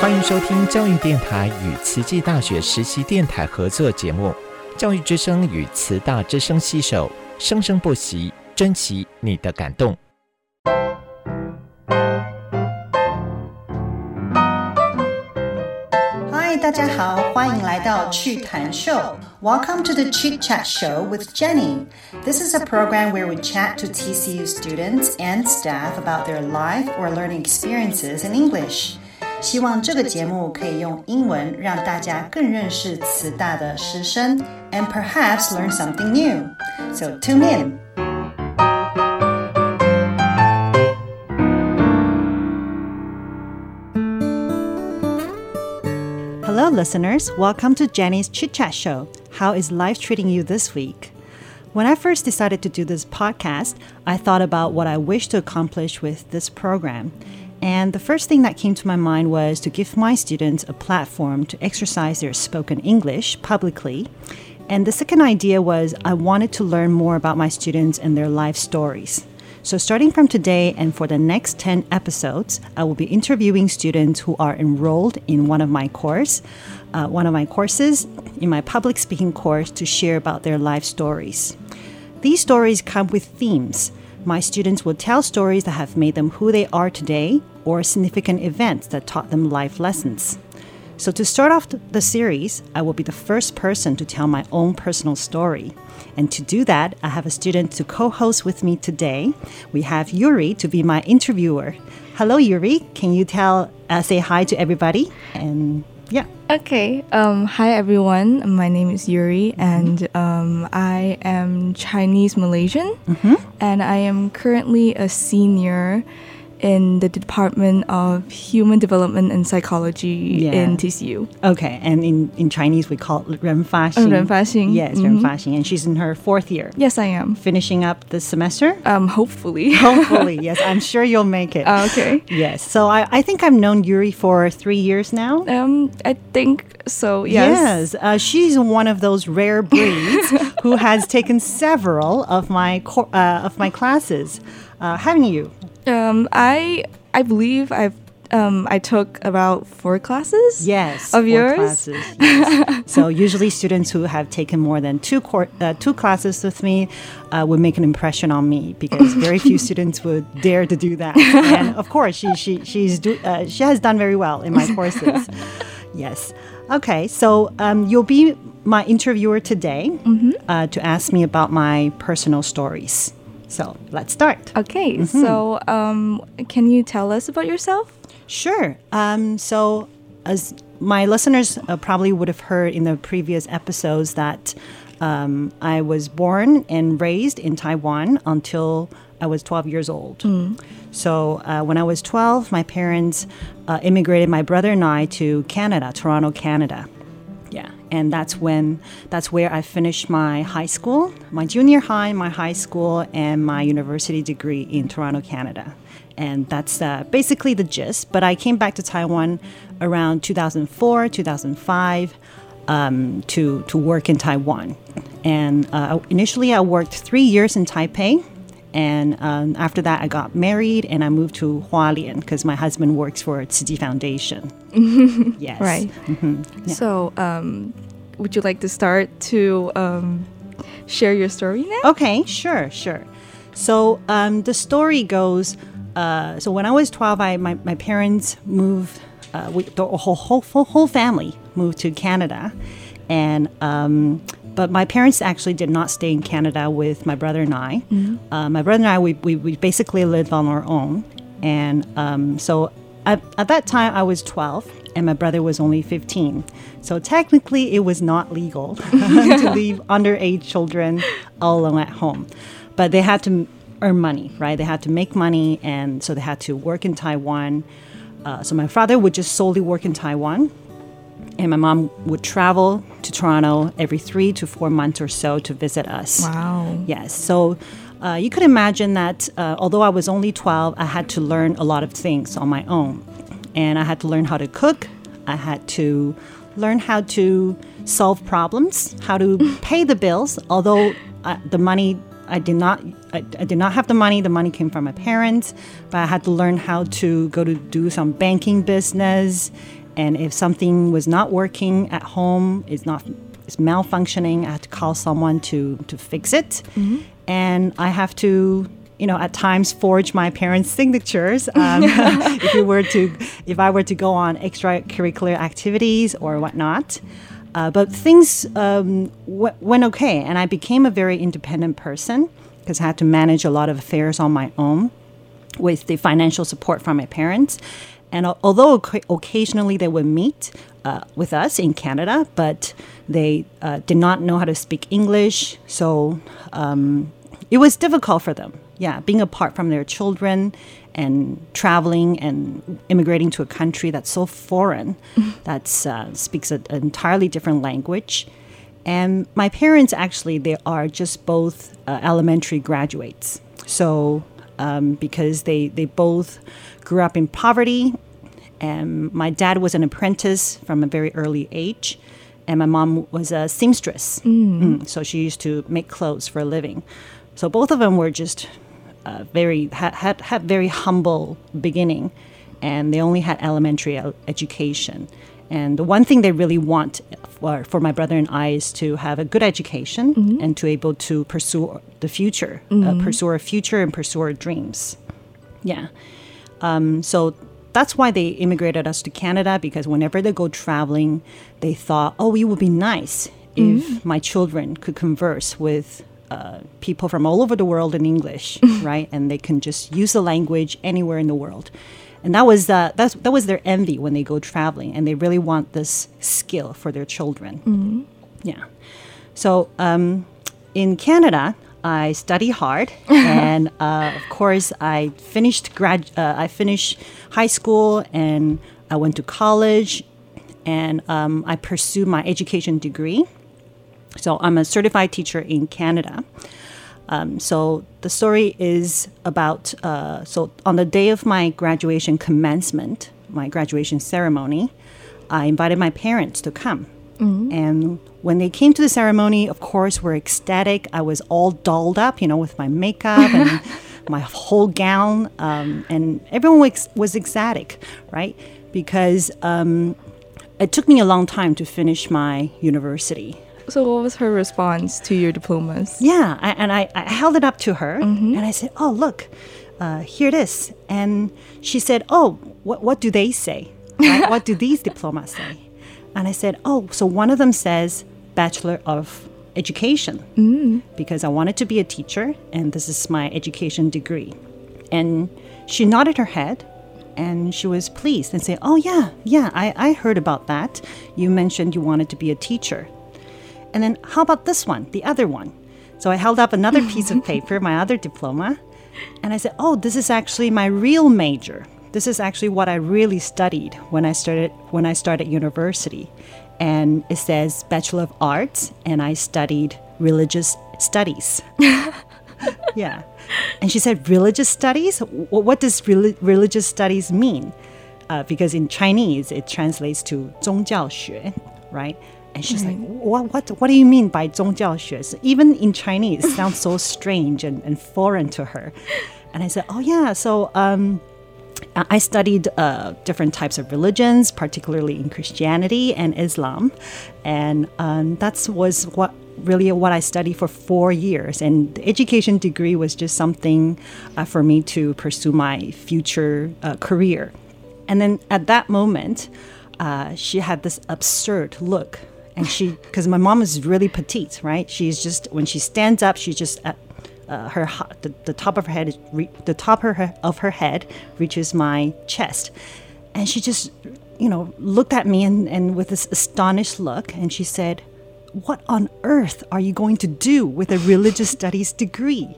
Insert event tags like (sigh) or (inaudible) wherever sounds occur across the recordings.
欢迎收听教育电台与慈济大学实习电台合作节目《教育之声》与慈大之声携手，生生不息，珍惜你的感动。嗨，大家好，欢迎来到趣谈秀。Welcome to the Chit Chat Show with Jenny. This is a program where we chat to TCU students and staff about their life or learning experiences in English. 希望这个节目可以用英文让大家更认识慈大的师生，and perhaps learn something new. So tune in. Hello, listeners. Welcome to Jenny's Chit Chat Show. How is life treating you this week? When I first decided to do this podcast, I thought about what I wish to accomplish with this program. And the first thing that came to my mind was to give my students a platform to exercise their spoken English publicly. And the second idea was I wanted to learn more about my students and their life stories. So, starting from today and for the next 10 episodes, I will be interviewing students who are enrolled in one of my course, uh, one of my courses in my public speaking course to share about their life stories. These stories come with themes. My students will tell stories that have made them who they are today or significant events that taught them life lessons. So, to start off the series, I will be the first person to tell my own personal story. And to do that, I have a student to co host with me today. We have Yuri to be my interviewer. Hello, Yuri. Can you tell, uh, say hi to everybody? And yeah. Okay. Um, hi, everyone. My name is Yuri, and um, I am Chinese Malaysian, Mm-hmm. and I am currently a senior in the Department of Human Development and Psychology yeah. in TCU. Okay, and in, in Chinese we call it Ren Fa oh, Xing. Yes, mm-hmm. And she's in her fourth year. Yes, I am. Finishing up the semester? Um, hopefully. (laughs) (laughs) hopefully, yes. I'm sure you'll make it. Uh, okay. Yes. So I, I think I've known Yuri for three years now. Um, I think so, yes. Yes. Uh, she's one of those rare breeds (laughs) who has taken several of my, uh, of my classes. Uh, haven't you? Um, I I believe I've um I took about four classes. Yes, Of four yours? Classes, yes. (laughs) so usually students who have taken more than two uh, two classes with me uh, would make an impression on me because very few (laughs) students would dare to do that. And of course, she she she's do, uh, she has done very well in my courses. (laughs) yes. Okay, so um, you'll be my interviewer today uh, to ask me about my personal stories. So let's start. Okay. Mm-hmm. So um, can you tell us about yourself? Sure. Um, so, as my listeners uh, probably would have heard in the previous episodes, that um, I was born and raised in Taiwan until I was 12 years old. So, uh, when I was 12, my parents uh, immigrated my brother and I to Canada, Toronto, Canada. And that's when that's where I finished my high school, my junior high, my high school, and my university degree in Toronto, Canada. And that's uh, basically the gist. But I came back to Taiwan around 2004, 2005 um, to to work in Taiwan. And uh, initially, I worked three years in Taipei. And um, after that, I got married and I moved to Hualien because my husband works for Chi Foundation. (laughs) yes. Right. So um, would you like to start to um, share your story now? Okay, sure, sure. So um, the story goes uh, so when I was 12, I, my, my parents moved, uh, we, the whole, whole, whole whole family moved to Canada. And, um, but my parents actually did not stay in Canada with my brother and I. Uh, my brother and I, we, we, we basically lived on our own. And um, so at, at that time, I was 12 and my brother was only 15. So technically, it was not legal (laughs) to (laughs) leave underage children all alone at home. But they had to earn money, right? They had to make money, and so they had to work in Taiwan. Uh, so my father would just solely work in Taiwan, and my mom would travel to Toronto every three to four months or so to visit us. Wow. Yes. So uh, you could imagine that uh, although I was only 12, I had to learn a lot of things on my own. And I had to learn how to cook, I had to learn how to solve problems, how to (laughs) pay the bills, although uh, the money. I did not. I, I did not have the money. The money came from my parents, but I had to learn how to go to do some banking business, and if something was not working at home, it's not is malfunctioning, I had to call someone to to fix it, and I have to. You know, at times forge my parents' (laughs) signatures. Um, (laughs) if we were to, if I were to go on extracurricular activities or whatnot, uh, but things um, w- went okay, and I became a very independent person because I had to manage a lot of affairs on my own with the financial support from my parents. And al- although oc- occasionally they would meet uh, with us in Canada, but they uh, did not know how to speak English, so um, it was difficult for them. Yeah, being apart from their children and traveling and immigrating to a country that's so foreign, (laughs) that uh, speaks a- an entirely different language. And my parents actually, they are just both uh, elementary graduates. So, um, because they, they both grew up in poverty, and my dad was an apprentice from a very early age, and my mom was a seamstress. Mm, so she used to make clothes for a living. So both of them were just uh, very had, had had very humble beginning, and they only had elementary education. And the one thing they really want for, for my brother and I is to have a good education and to able to pursue the future, uh, pursue our future and pursue our dreams. Yeah. Um, so that's why they immigrated us to Canada because whenever they go traveling, they thought, oh, it would be nice if my children could converse with uh, people from all over the world in English, (laughs) right? And they can just use the language anywhere in the world. And that was uh, that's, that was their envy when they go traveling, and they really want this skill for their children. Yeah. So um, in Canada, I study hard, (laughs) and uh, of course, I finished grad. Uh, I finished high school, and I went to college, and um, I pursued my education degree. So I'm a certified teacher in Canada. Um, so the story is about uh, so on the day of my graduation commencement, my graduation ceremony, I invited my parents to come. And when they came to the ceremony, of course, we're ecstatic. I was all dolled up, you know, with my makeup and (laughs) my whole gown, um, and everyone was, was ecstatic, right? Because um, it took me a long time to finish my university. So, what was her response to your diplomas? Yeah, I, and I, I held it up to her and I said, "Oh, look, uh, here it is." And she said, "Oh, what what do they say? Right? what do these diplomas say?" And I said, "Oh, so one of them says Bachelor of Education mm. because I wanted to be a teacher, and this is my education degree." And she nodded her head. And she was pleased and said, Oh, yeah, yeah, I, I heard about that. You mentioned you wanted to be a teacher. And then how about this one, the other one? So I held up another piece of (laughs) paper, my other diploma, and I said, "Oh, this is actually my real major. This is actually what I really studied when I started when I started university." And it says Bachelor of Arts, and I studied religious studies. (laughs) yeah. And she said, "Religious studies? Wh- What does reli- religious studies mean?" Uh, because in Chinese it translates to 宗教学, right? And she's like, what, what, what do you mean by 宗教学? So even in Chinese, it sounds so (laughs) strange and, and foreign to her. And I said, oh, yeah. So um, I studied uh, different types of religions, particularly in Christianity and Islam. And um, that was what really what I studied for four years. And the education degree was just something uh, for me to pursue my future uh, career. And then at that moment, uh, she had this absurd look. And she, because my mom is really petite, right? She's just, when she stands up, she's just at uh, her, the, the top of her head, is re- the top of her, of her head reaches my chest. And she just, you know, looked at me and, and with this astonished look, and she said, What on earth are you going to do with a religious studies degree?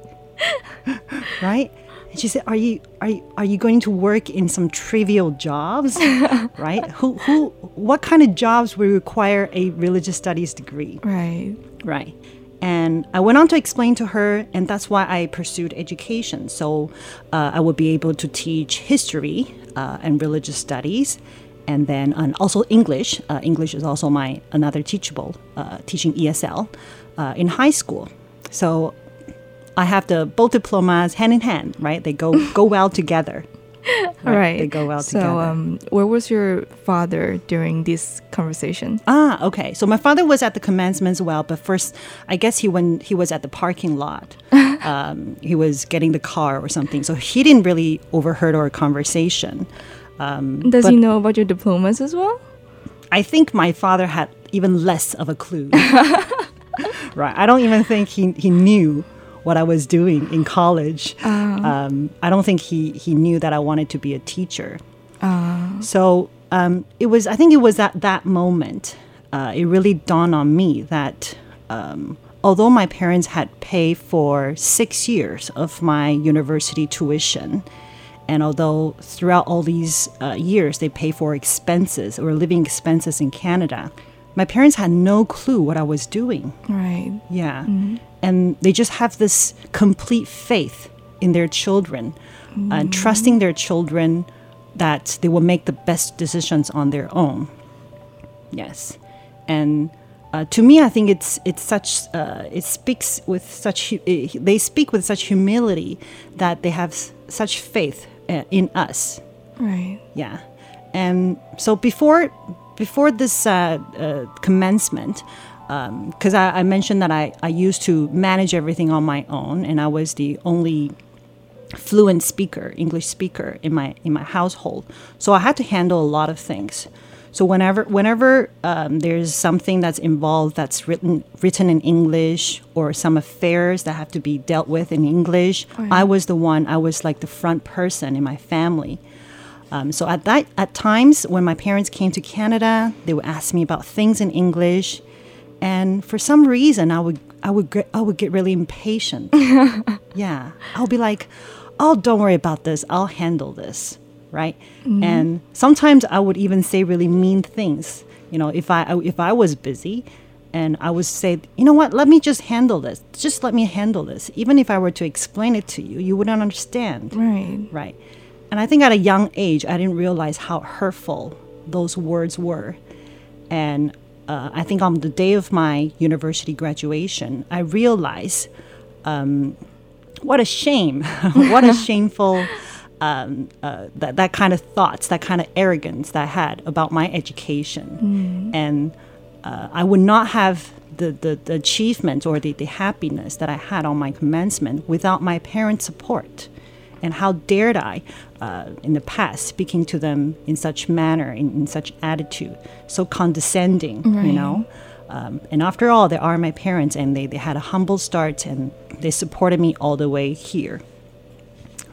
(laughs) right? And she said, "Are you are you, are you going to work in some trivial jobs, (laughs) right? Who who what kind of jobs will require a religious studies degree, Right. right?" And I went on to explain to her, and that's why I pursued education. So uh, I would be able to teach history uh, and religious studies, and then and also English. Uh, English is also my another teachable uh, teaching ESL uh, in high school. So I have the both diplomas hand in hand, right? They go go well together. All right. They go well so, together. um, where was your father during this conversation? Ah, okay. So my father was at the commencement as well, but first, I guess he went. He was at the parking lot. (laughs) um, he was getting the car or something, so he didn't really overheard our conversation. Um, Does he know about your diplomas as well? I think my father had even less of a clue. (laughs) right. I don't even think he, he knew what I was doing in college. Um, I don't think he, he knew that I wanted to be a teacher. So um, it was, I think it was at that moment, uh, it really dawned on me that um, although my parents had paid for six years of my university tuition, and although throughout all these uh, years they pay for expenses or living expenses in Canada, my parents had no clue what I was doing. Right. Yeah. And they just have this complete faith in their children and trusting their children that they will make the best decisions on their own. Yes. And uh, to me, I think it's it's such uh, it speaks with such eh, they speak with such humility that they have s- such faith uh, in us. Right. Yeah, and so before before this uh, uh, commencement, because I, I mentioned that I, I used to manage everything on my own, and I was the only fluent speaker, English speaker in my in my household. So I had to handle a lot of things. So whenever whenever um, there's something that's involved that's written written in English or some affairs that have to be dealt with in English, I was the one. I was like the front person in my family. Um, so at that at times when my parents came to Canada, they would ask me about things in English, and for some reason I would I would get, I would get really impatient. (laughs) yeah, I'll be like, "Oh, don't worry about this. I'll handle this." Right? And sometimes I would even say really mean things. You know, if I if I was busy, and I would say, "You know what? Let me just handle this. Just let me handle this. Even if I were to explain it to you, you wouldn't understand." Right. Right. And I think at a young age, I didn't realize how hurtful those words were. And uh, I think on the day of my university graduation, I realized um, what a shame, (laughs) what a (laughs) shameful. Um, uh, that, that kind of thoughts, that kind of arrogance that I had about my education. And uh, I would not have the, the, the achievement or the, the happiness that I had on my commencement without my parents' support. And how dared I, uh, in the past, speaking to them in such manner, in, in such attitude, so condescending, you know? Um, and after all, they are my parents, and they, they had a humble start, and they supported me all the way here.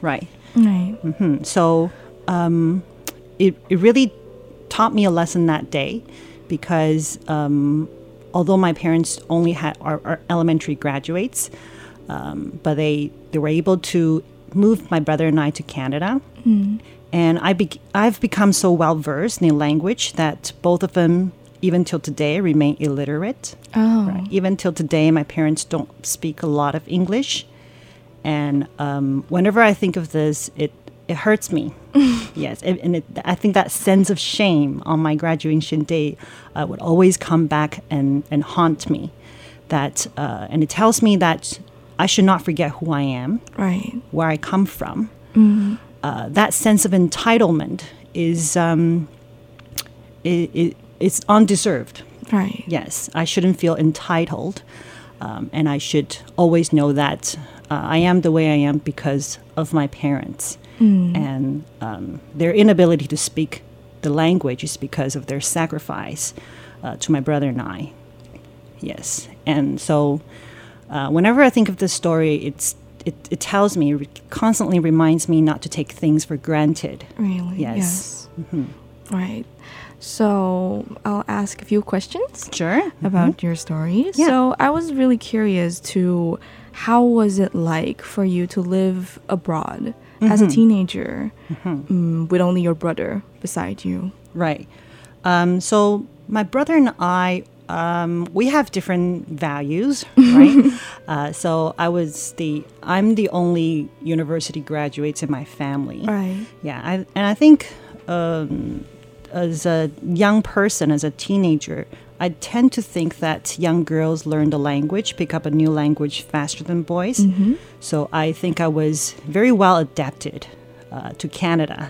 Right. Right. Hmm. So um, it, it really taught me a lesson that day because um, although my parents only had are, are elementary graduates, um, but they they were able to move my brother and I to Canada, and I be- I've become so well versed in the language that both of them, even till today, remain illiterate. Oh. Right. Even till today, my parents don't speak a lot of English, and um, whenever I think of this, it it hurts me. (laughs) yes, and and it, I think that sense of shame on my graduation day uh, would always come back and and haunt me. That uh, and it tells me that I should not forget who I am, Right. where I come from. Uh, that sense of entitlement is um, it, it, it's undeserved. Right. Yes, I shouldn't feel entitled, um, and I should always know that uh, I am the way I am because of my parents, and um, their inability to speak the language is because of their sacrifice uh, to my brother and I. Yes, and so uh, whenever I think of this story, it's it, it tells me, it constantly reminds me not to take things for granted. Really? Yes. Yes. Right. So I'll ask a few questions Sure. about your story. Mm-hmm. Yeah. So I was really curious to how was it like for you to live abroad as a Mm-hmm. teenager mm, with only your brother beside you? Right. Um, so my brother and I, um, we have different values, (laughs) right? uh, so I was the, I'm the only university graduates in my family. Right. Yeah, I, and I think um, as a young person, as a teenager, I tend to think that young girls learn the language, pick up a new language faster than boys. So I think I was very well adapted uh, to Canada,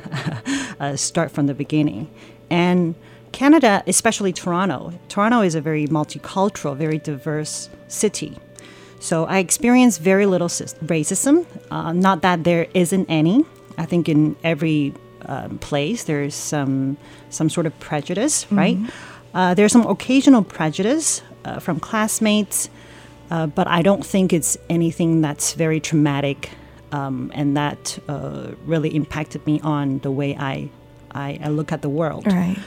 (laughs) uh, start from the beginning. And Canada, especially Toronto, Toronto is a very multicultural, very diverse city. So I experienced very little racism. Uh, not that there isn't any. I think in every um, place there's some some sort of prejudice, right? Uh, there's some occasional prejudice uh, from classmates, uh, but I don't think it's anything that's very traumatic, um, and that uh, really impacted me on the way I I, I look at the world. Right.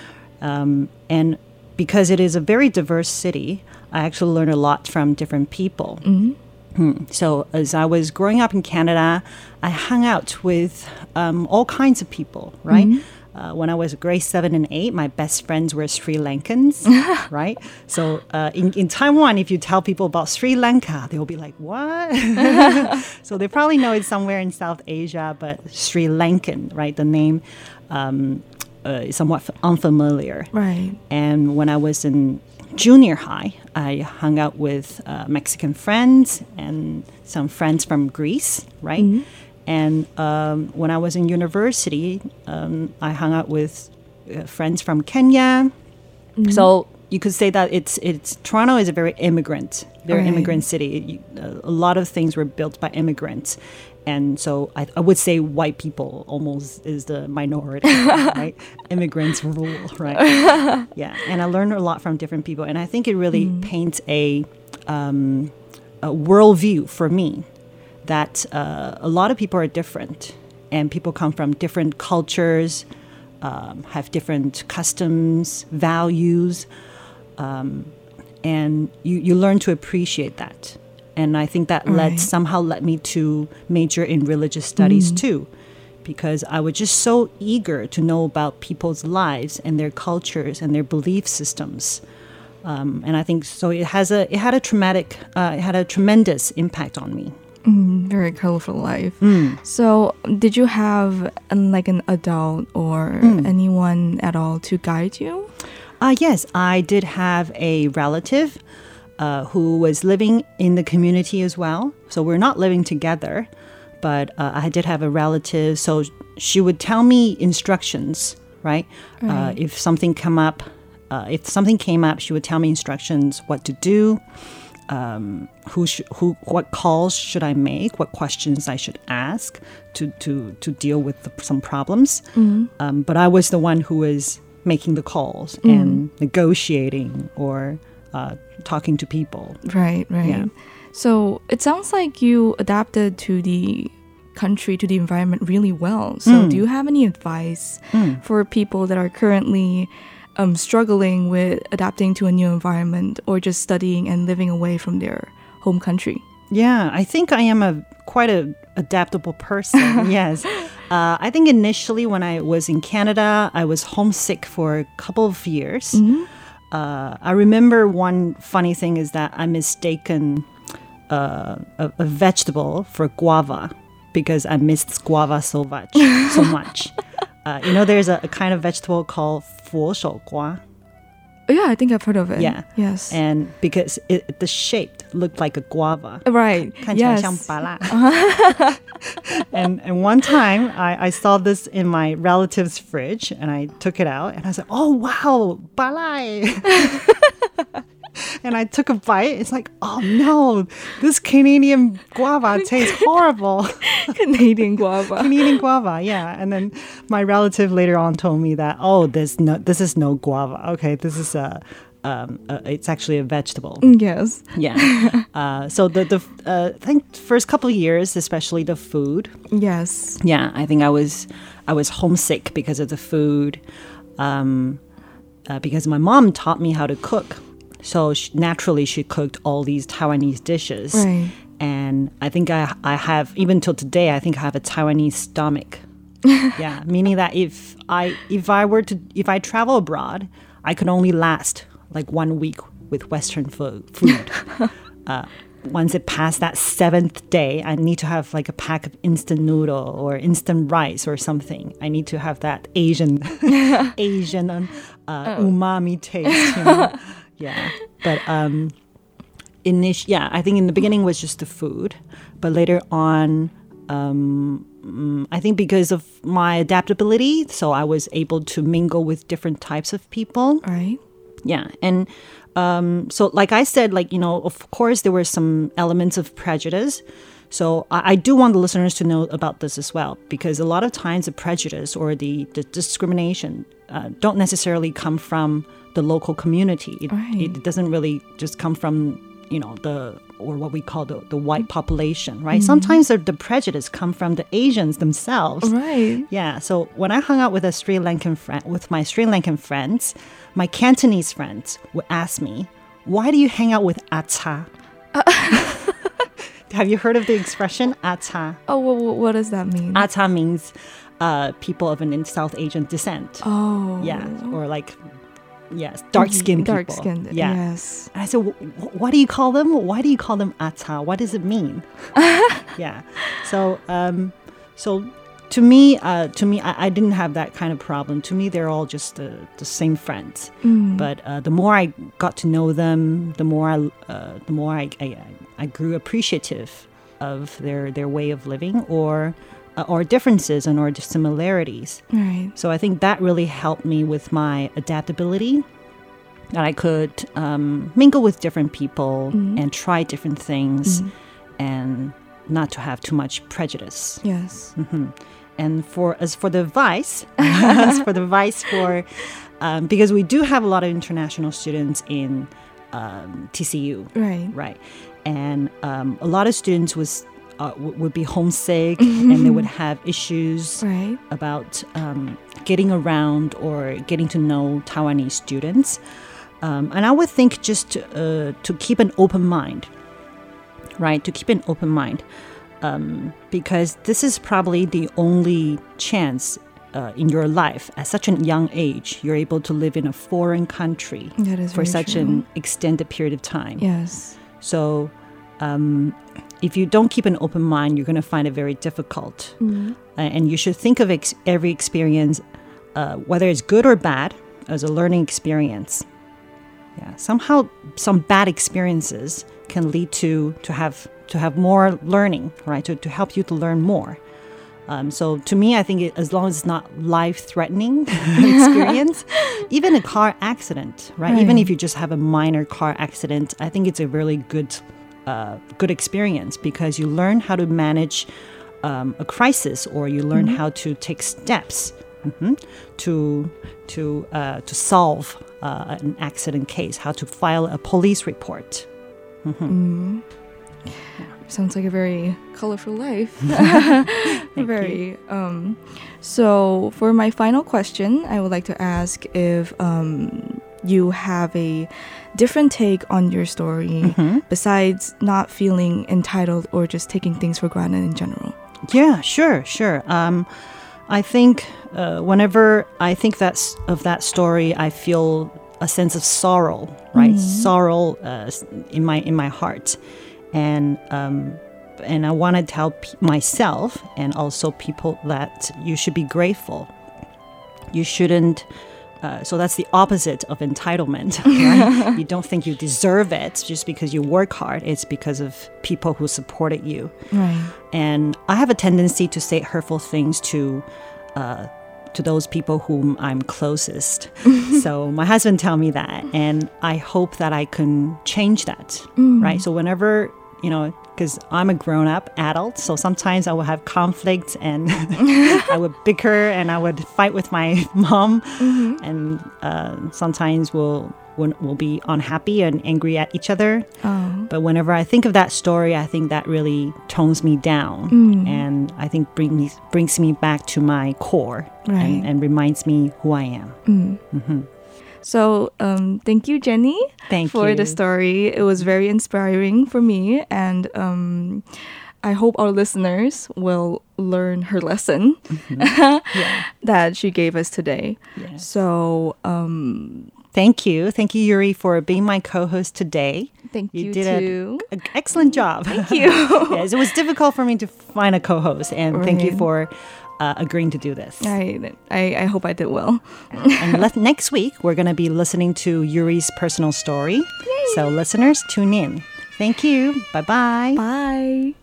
Um, and because it is a very diverse city, I actually learned a lot from different people. Hmm. So, as I was growing up in Canada, I hung out with um, all kinds of people, right? Uh, when I was grade seven and eight, my best friends were Sri Lankans, (laughs) right? So, uh, in, in Taiwan, if you tell people about Sri Lanka, they'll be like, what? (laughs) so, they probably know it's somewhere in South Asia, but Sri Lankan, right? The name um, uh, somewhat unfamiliar. Right. And when I was in junior high, I hung out with uh, Mexican friends and some friends from Greece, right? And um, when I was in university, um, I hung out with uh, friends from Kenya. So you could say that it's it's Toronto is a very immigrant, very Right. immigrant city. You- a lot of things were built by immigrants, and so I, I would say white people almost is the minority, (laughs) right? Immigrants rule, right? (laughs) yeah, and I learned a lot from different people, and I think it really paints a um, a worldview for me that uh, a lot of people are different, and people come from different cultures, um, have different customs, values, um, and you, you learn to appreciate that. And I think that led Right. somehow led me to major in religious studies too, because I was just so eager to know about people's lives and their cultures and their belief systems. Um, and I think so. It has a it had a traumatic uh, it had a tremendous impact on me. Mm, very colorful life. So, did you have um, like an adult or anyone at all to guide you? Uh, yes, I did have a relative uh, who was living in the community as well. So we're not living together, but uh, I did have a relative. So she would tell me instructions, right? Uh, if something come up, uh, if something came up, she would tell me instructions what to do. Um, who sh- who what calls should I make? What questions I should ask to to to deal with the, some problems? Um, but I was the one who was making the calls and negotiating or uh, talking to people. Right, right. Yeah. So, it sounds like you adapted to the country, to the environment really well. So, do you have any advice for people that are currently um, struggling with adapting to a new environment or just studying and living away from their home country? Yeah, I think I am a quite a adaptable person. (laughs) yes, uh, I think initially when I was in Canada, I was homesick for a couple of years Uh, I remember one funny thing is that I mistaken uh, a, a vegetable for guava because I missed guava so much. so much. (laughs) Uh, you know, there's a, a kind of vegetable called 佛手瓜. Yeah, I think I've heard of it. Yeah. Yes. And because it, the shape looked like a guava. Right. yes. (laughs) and, and one time I, I saw this in my relative's fridge and I took it out and I said, oh, wow, balai. (laughs) and I took a bite. It's like, "Oh no, this Canadian guava tastes horrible." (laughs) Canadian guava. Canadian guava, yeah. And then my relative later on told me that, "Oh, this no, this is no guava. Okay, this is a." Um, uh, it's actually a vegetable. yes. Yeah. (laughs) uh, so the the uh, I think first couple of years, especially the food. Yes. Yeah, I think I was I was homesick because of the food, um, uh, because my mom taught me how to cook. So sh naturally, she cooked all these Taiwanese dishes, Right. and I think I I have even till today I think I have a Taiwanese stomach. (laughs) yeah, meaning that if I if I were to if I travel abroad, I could only last like one week with Western food. food. (laughs) uh, once it passed that seventh day, I need to have like a pack of instant noodle or instant rice or something. I need to have that Asian (laughs) Asian uh, umami taste. You know? Yeah, but um, init- yeah, I think in the beginning was just the food, but later on, um, mm, I think because of my adaptability, so I was able to mingle with different types of people. Right. Yeah, and um, so like I said, like you know, of course there were some elements of prejudice. So I, I do want the listeners to know about this as well, because a lot of times the prejudice or the, the discrimination uh, don't necessarily come from the local community. It, Right. it doesn't really just come from you know the or what we call the, the white mm-hmm. population, right? Mm-hmm. Sometimes the, the prejudice come from the Asians themselves. Right. Yeah. So when I hung out with a Sri Lankan friend, with my Sri Lankan friends, my Cantonese friends would ask me, "Why do you hang out with Ata?" Uh. (laughs) Have you heard of the expression Ata? Oh, what, what does that mean? Ata means uh, people of an South Asian descent. oh. Yeah, or like yes, dark skinned people. Dark skinned. Yeah. Yes. And I said, "Wh- wh- what do you call them? Why do you call them ata? What does it mean? (laughs) yeah. So, um, so to me, uh, to me, I, I didn't have that kind of problem. To me, they're all just the, the same friends. But uh, the more I got to know them, the more I, uh, the more I, I, I grew appreciative of their their way of living or or differences and or similarities. Right. So I think that really helped me with my adaptability. That I could um, mingle with different people and try different things, and not to have too much prejudice. Yes. And for as for the advice, (laughs) as for the advice for um, because we do have a lot of international students in um, TCU, Right. right? And um, a lot of students was uh, w- would be homesick and they would have issues Right. about um, getting around or getting to know Taiwanese students. Um, and I would think just to, uh, to keep an open mind, right? To keep an open mind. Um, because this is probably the only chance uh, in your life at such a young age you're able to live in a foreign country That is for such true. an extended period of time. Yes. So, um, if you don't keep an open mind, you're going to find it very difficult. Uh, and you should think of ex- every experience, uh, whether it's good or bad, as a learning experience. Yeah, somehow some bad experiences can lead to to have to have more learning, right? To, to help you to learn more. Um, so to me, I think it, as long as it's not life-threatening (laughs) experience, (laughs) even a car accident, right? Even if you just have a minor car accident, I think it's a really good, uh, good experience because you learn how to manage um, a crisis, or you learn how to take steps mhm, to to uh, to solve uh, an accident case, how to file a police report. Sounds like a very colorful life. (laughs) (laughs) very. Um, so, for my final question, I would like to ask if um, you have a different take on your story Mm-hmm. besides not feeling entitled or just taking things for granted in general. Yeah, sure, sure. Um, I think uh, whenever I think that's of that story, I feel a sense of sorrow, right? Sorrow uh, in my in my heart, and um, and I want to tell p- myself and also people that you should be grateful. You shouldn't. Uh, so that's the opposite of entitlement. (laughs) Right? you don't think you deserve it just because you work hard. It's because of people who supported you Right. and I have a tendency to say hurtful things to uh, to those people whom I'm closest. (laughs) so my husband tell me that, and I hope that I can change that. Right. So whenever you know, because I'm a grown up adult, so sometimes I will have conflicts and (laughs) I would bicker and I would fight with my (laughs) mom, mm-hmm. and uh, sometimes we'll. We'll be unhappy and angry at each other. Oh. But whenever I think of that story, I think that really tones me down, mm. and I think brings me brings me back to my core Right. and, and reminds me who I am. Mm. Mm-hmm. So, um, thank you, Jenny, Thank for you. the story. It was very inspiring for me, and um, I hope our listeners will learn her lesson (laughs) that she gave us today. Yeah. So, um, Thank you, thank you, Yuri, for being my co-host today. thank you, You did. An excellent job. Thank you. (laughs) yes, it was difficult for me to find a co-host, and thank you for uh, agreeing to do this. I, I, I hope I did well. and (laughs) let, next week we're going to be listening to Yuri's personal story. So listeners, tune in. Thank you. Bye bye. Bye.